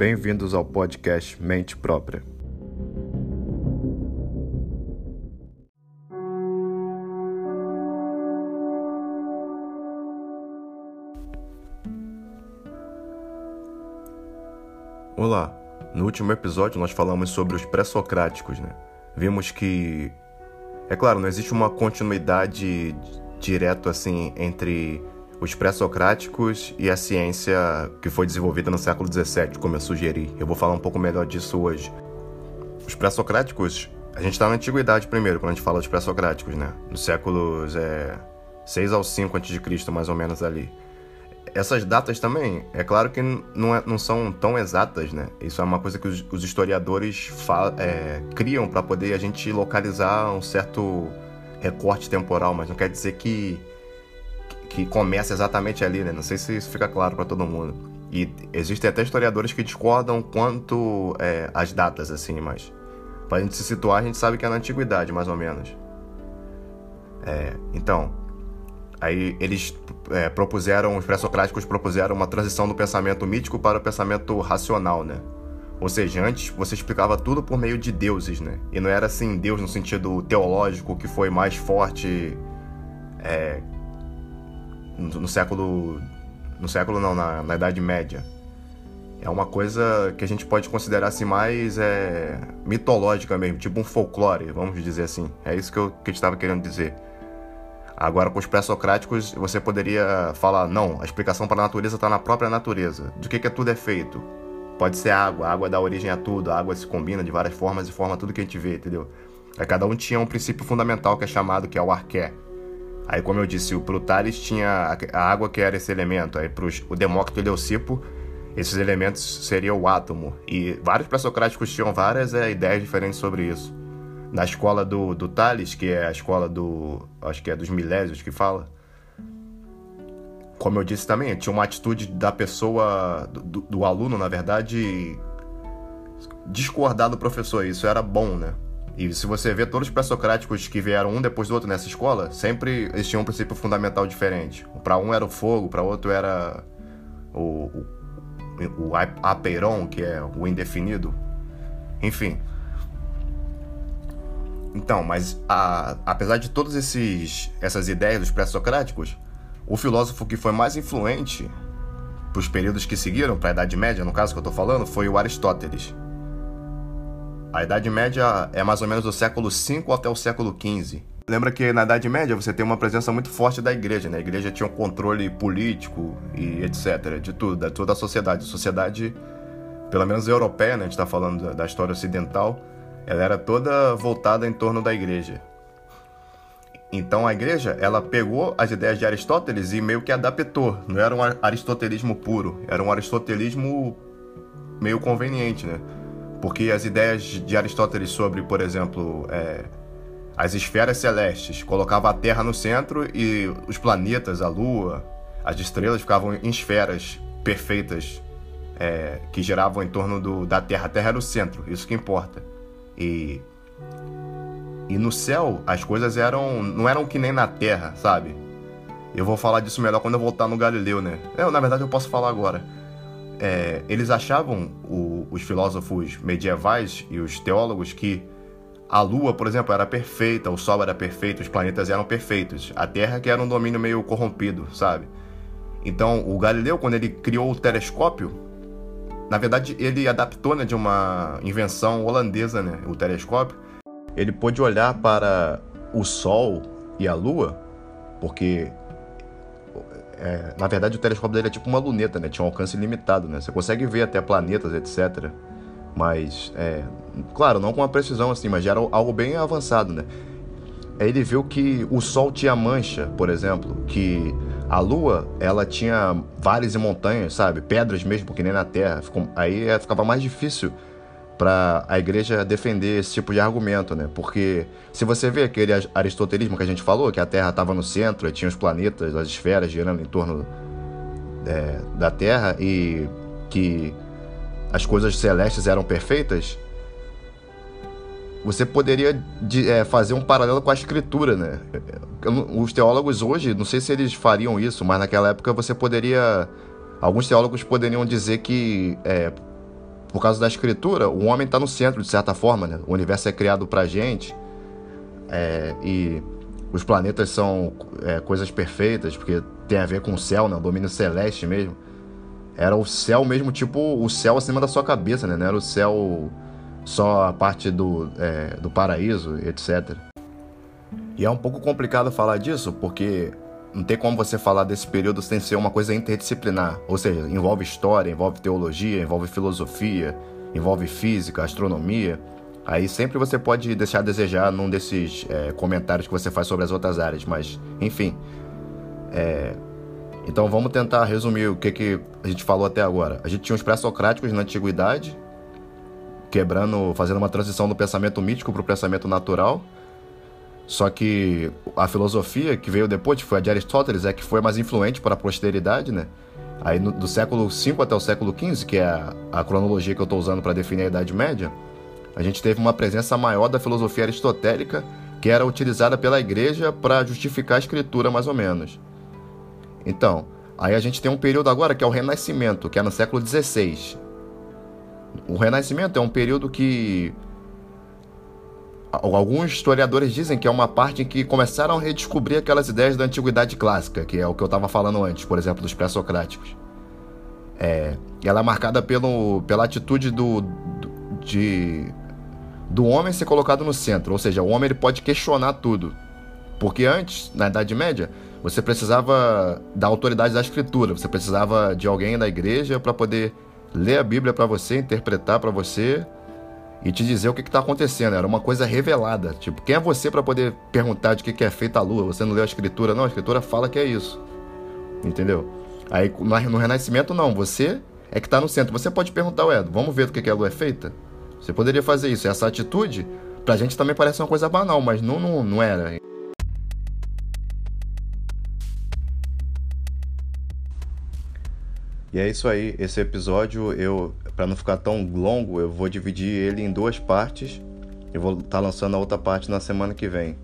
Bem-vindos ao podcast Mente Própria. Olá, no último episódio nós falamos sobre os pré-socráticos, né? Vimos que, é claro, não existe uma continuidade direto assim entre os pré-socráticos e a ciência que foi desenvolvida no século XVII, como eu sugeri. Eu vou falar um pouco melhor disso hoje. Os pré-socráticos, a gente está na antiguidade primeiro, quando a gente fala dos pré-socráticos, né? Nos séculos é, 6 ao 5 a.C., mais ou menos ali. Essas datas também, é claro que não, é, não são tão exatas, né? Isso é uma coisa que os, os historiadores é, criam para poder a gente localizar um certo recorte temporal, mas não quer dizer que que começa exatamente ali, né? Não sei se isso fica claro para todo mundo. E existem até historiadores que discordam quanto é, as datas, assim, mas para gente se situar, a gente sabe que é na antiguidade, mais ou menos. É, então, aí eles é, propuseram, os pré-socráticos propuseram uma transição do pensamento mítico para o pensamento racional, né? Ou seja, antes você explicava tudo por meio de deuses, né? E não era assim Deus no sentido teológico que foi mais forte é, no, século. No século não, na, na Idade Média. É uma coisa que a gente pode considerar assim mais é, mitológica mesmo, tipo um folclore, vamos dizer assim. É isso que eu que estava querendo dizer. Agora, com os pré-socráticos, você poderia falar: não, a explicação para a natureza está na própria natureza. De que, que tudo é feito? Pode ser água, a água dá origem a tudo, a água se combina de várias formas e forma tudo que a gente vê, entendeu? Aí cada um tinha um princípio fundamental que é chamado que é o arqué, Aí, como eu disse, o Tales tinha a água que era esse elemento. Aí, para o Demócrito e Leucipo, esses elementos seriam o átomo. E vários pré-socráticos tinham várias é, ideias diferentes sobre isso. Na escola do, do Tales, que é a escola do. acho que é dos Milésios que fala. Como eu disse também, tinha uma atitude da pessoa, do, do aluno, na verdade, discordar do professor. Isso era bom, né? E se você vê todos os pré-socráticos que vieram um depois do outro nessa escola, sempre eles tinham um princípio fundamental diferente. Para um era o fogo, para outro era o, o, o apeiron, que é o indefinido. Enfim. Então, mas a, apesar de todas essas ideias dos pré-socráticos, o filósofo que foi mais influente para os períodos que seguiram, para a Idade Média, no caso que eu estou falando, foi o Aristóteles. A Idade Média é mais ou menos do século V até o século XV. Lembra que na Idade Média você tem uma presença muito forte da igreja, né? A igreja tinha um controle político e etc, de tudo, de toda a sociedade. A sociedade, pelo menos europeia, né? A gente está falando da história ocidental, ela era toda voltada em torno da igreja. Então a igreja, ela pegou as ideias de Aristóteles e meio que adaptou. Não era um aristotelismo puro, era um aristotelismo meio conveniente, né? Porque as ideias de Aristóteles sobre, por exemplo, é, as esferas celestes, colocava a Terra no centro e os planetas, a Lua, as estrelas ficavam em esferas perfeitas é, que giravam em torno do, da Terra. A Terra era o centro, isso que importa. E, e no céu as coisas eram não eram que nem na Terra, sabe? Eu vou falar disso melhor quando eu voltar no Galileu, né? Eu, na verdade eu posso falar agora é, eles achavam, o, os filósofos medievais e os teólogos, que a Lua, por exemplo, era perfeita, o Sol era perfeito, os planetas eram perfeitos. A Terra que era um domínio meio corrompido, sabe? Então, o Galileu, quando ele criou o telescópio, na verdade, ele adaptou né, de uma invenção holandesa, né, o telescópio. Ele pôde olhar para o Sol e a Lua, porque é, na verdade, o telescópio dele é tipo uma luneta, né? Tinha um alcance limitado, né? Você consegue ver até planetas, etc. Mas, é, claro, não com uma precisão assim, mas já era algo bem avançado, né? Aí ele viu que o Sol tinha mancha, por exemplo, que a Lua, ela tinha vales e montanhas, sabe? Pedras mesmo, que nem na Terra. Aí é, ficava mais difícil para a igreja defender esse tipo de argumento, né? Porque se você vê aquele aristotelismo que a gente falou, que a Terra estava no centro e tinha os planetas, as esferas girando em torno é, da Terra e que as coisas celestes eram perfeitas, você poderia é, fazer um paralelo com a escritura, né? Os teólogos hoje, não sei se eles fariam isso, mas naquela época você poderia. Alguns teólogos poderiam dizer que é, por causa da escritura, o homem está no centro, de certa forma, né? O universo é criado pra gente é, e os planetas são é, coisas perfeitas, porque tem a ver com o céu, né? O domínio celeste mesmo. Era o céu mesmo, tipo o céu acima da sua cabeça, né? Não era o céu só a parte do, é, do paraíso, etc. E é um pouco complicado falar disso, porque não tem como você falar desse período sem ser uma coisa interdisciplinar. Ou seja, envolve história, envolve teologia, envolve filosofia, envolve física, astronomia. Aí sempre você pode deixar a desejar num desses é, comentários que você faz sobre as outras áreas, mas enfim. É... Então vamos tentar resumir o que, que a gente falou até agora. A gente tinha os pré-socráticos na antiguidade, quebrando, fazendo uma transição do pensamento mítico para o pensamento natural. Só que a filosofia que veio depois, que foi a de Aristóteles, é que foi mais influente para a posteridade, né? Aí no, do século V até o século XV, que é a, a cronologia que eu estou usando para definir a Idade Média, a gente teve uma presença maior da filosofia aristotélica, que era utilizada pela igreja para justificar a escritura, mais ou menos. Então, aí a gente tem um período agora que é o Renascimento, que é no século XVI. O Renascimento é um período que alguns historiadores dizem que é uma parte em que começaram a redescobrir aquelas ideias da antiguidade clássica, que é o que eu estava falando antes, por exemplo, dos pré-socráticos. É, ela é marcada pelo, pela atitude do, do, de, do homem ser colocado no centro, ou seja, o homem ele pode questionar tudo. Porque antes, na Idade Média, você precisava da autoridade da escritura, você precisava de alguém da igreja para poder ler a Bíblia para você, interpretar para você e te dizer o que está acontecendo. Era uma coisa revelada. Tipo, quem é você para poder perguntar de que, que é feita a lua? Você não leu a escritura? Não, a escritura fala que é isso. Entendeu? Aí no Renascimento, não. Você é que está no centro. Você pode perguntar, ué, vamos ver do que, que a lua é feita? Você poderia fazer isso. Essa atitude, pra gente também parece uma coisa banal, mas não, não, não era. E é isso aí. Esse episódio eu para não ficar tão longo, eu vou dividir ele em duas partes e vou estar tá lançando a outra parte na semana que vem.